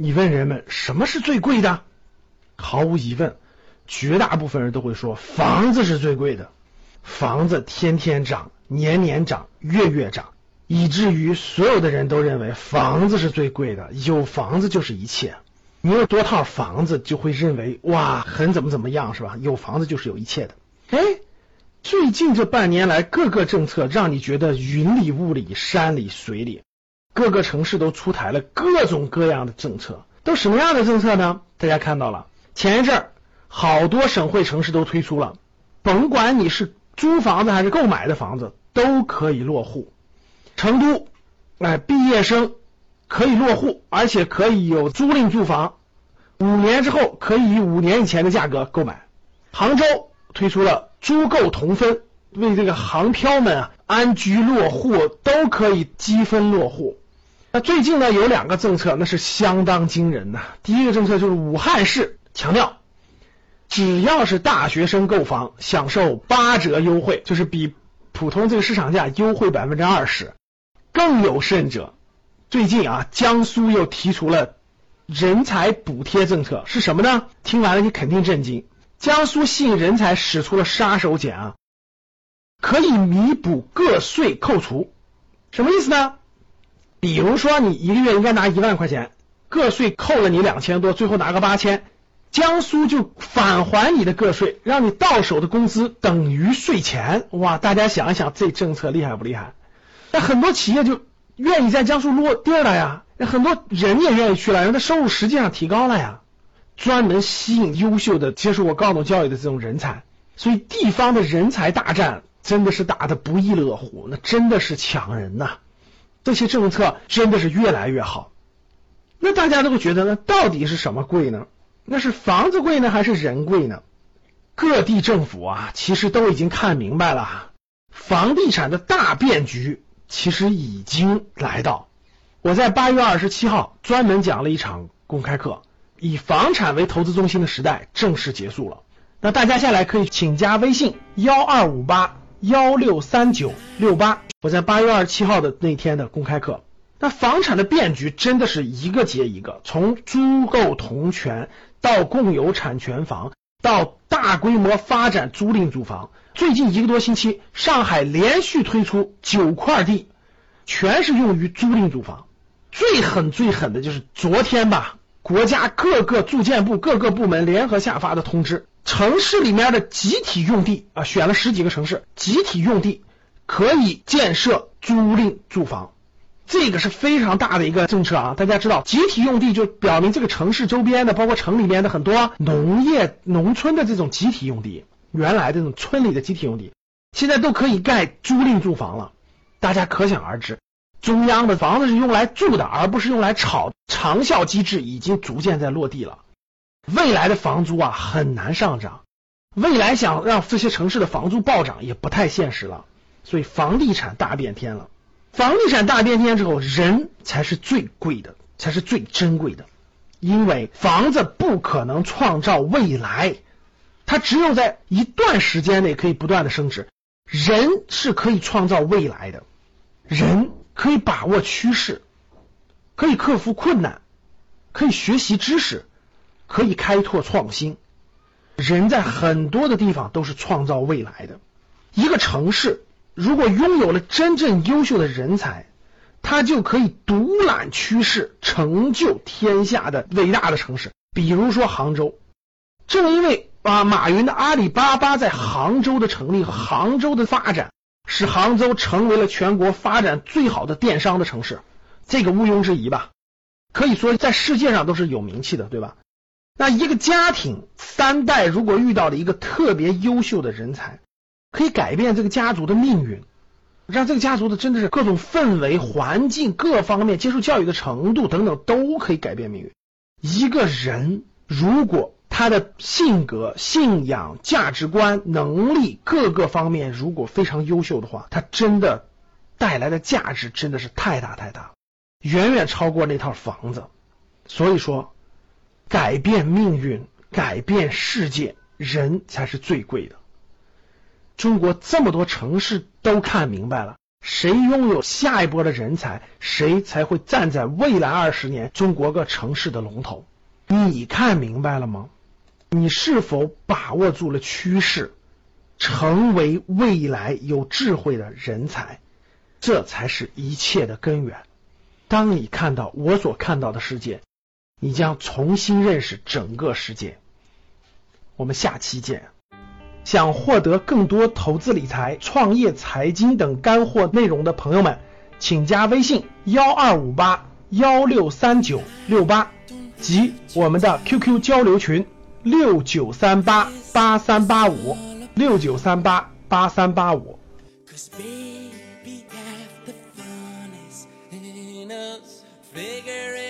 你问人们什么是最贵的？毫无疑问，绝大部分人都会说房子是最贵的。房子天天涨，年年涨，月月涨，以至于所有的人都认为房子是最贵的。有房子就是一切，你有多套房子就会认为哇，很怎么怎么样是吧？有房子就是有一切的。哎，最近这半年来，各个政策让你觉得云里雾里，山里水里。各个城市都出台了各种各样的政策，都什么样的政策呢？大家看到了，前一阵儿好多省会城市都推出了，甭管你是租房子还是购买的房子，都可以落户。成都，哎，毕业生可以落户，而且可以有租赁住房，五年之后可以以五年以前的价格购买。杭州推出了租购同分，为这个杭漂们啊安居落户都可以积分落户。那最近呢有两个政策，那是相当惊人的。第一个政策就是武汉市强调，只要是大学生购房，享受八折优惠，就是比普通这个市场价优惠百分之二十。更有甚者，最近啊，江苏又提出了人才补贴政策，是什么呢？听完了你肯定震惊。江苏吸引人才使出了杀手锏啊，可以弥补个税扣除，什么意思呢？比如说，你一个月应该拿一万块钱，个税扣了你两千多，最后拿个八千，江苏就返还你的个税，让你到手的工资等于税前。哇，大家想一想，这政策厉害不厉害？那很多企业就愿意在江苏落地了呀，那很多人也愿意去了，人的收入实际上提高了呀。专门吸引优秀的接受过高等教育的这种人才，所以地方的人才大战真的是打的不亦乐乎，那真的是抢人呐。这些政策真的是越来越好，那大家都会觉得呢，到底是什么贵呢？那是房子贵呢，还是人贵呢？各地政府啊，其实都已经看明白了，房地产的大变局其实已经来到。我在八月二十七号专门讲了一场公开课，以房产为投资中心的时代正式结束了。那大家下来可以请加微信幺二五八幺六三九六八。我在八月二十七号的那天的公开课，那房产的变局真的是一个接一个，从租购同权到共有产权房，到大规模发展租赁住房。最近一个多星期，上海连续推出九块地，全是用于租赁住房。最狠最狠的就是昨天吧，国家各个住建部各个部门联合下发的通知，城市里面的集体用地啊，选了十几个城市，集体用地。可以建设租赁住房，这个是非常大的一个政策啊！大家知道，集体用地就表明这个城市周边的，包括城里面的很多农业、农村的这种集体用地，原来这种村里的集体用地，现在都可以盖租赁住房了。大家可想而知，中央的房子是用来住的，而不是用来炒。长效机制已经逐渐在落地了，未来的房租啊很难上涨，未来想让这些城市的房租暴涨也不太现实了。所以房地产大变天了，房地产大变天之后，人才是最贵的，才是最珍贵的。因为房子不可能创造未来，它只有在一段时间内可以不断的升值。人是可以创造未来的，人可以把握趋势，可以克服困难，可以学习知识，可以开拓创新。人在很多的地方都是创造未来的，一个城市。如果拥有了真正优秀的人才，他就可以独揽趋势，成就天下的伟大的城市。比如说杭州，正因为啊马云的阿里巴巴在杭州的成立和杭州的发展，使杭州成为了全国发展最好的电商的城市，这个毋庸置疑吧？可以说在世界上都是有名气的，对吧？那一个家庭三代如果遇到了一个特别优秀的人才。可以改变这个家族的命运，让这个家族的真的是各种氛围、环境各方面接受教育的程度等等都可以改变命运。一个人如果他的性格、信仰、价值观、能力各个方面如果非常优秀的话，他真的带来的价值真的是太大太大，远远超过那套房子。所以说，改变命运、改变世界，人才是最贵的。中国这么多城市都看明白了，谁拥有下一波的人才，谁才会站在未来二十年中国各城市的龙头。你看明白了吗？你是否把握住了趋势，成为未来有智慧的人才？这才是一切的根源。当你看到我所看到的世界，你将重新认识整个世界。我们下期见。想获得更多投资理财、创业财经等干货内容的朋友们，请加微信幺二五八幺六三九六八及我们的 QQ 交流群六九三八八三八五六九三八八三八五。Cause baby, half the fun is in us figuring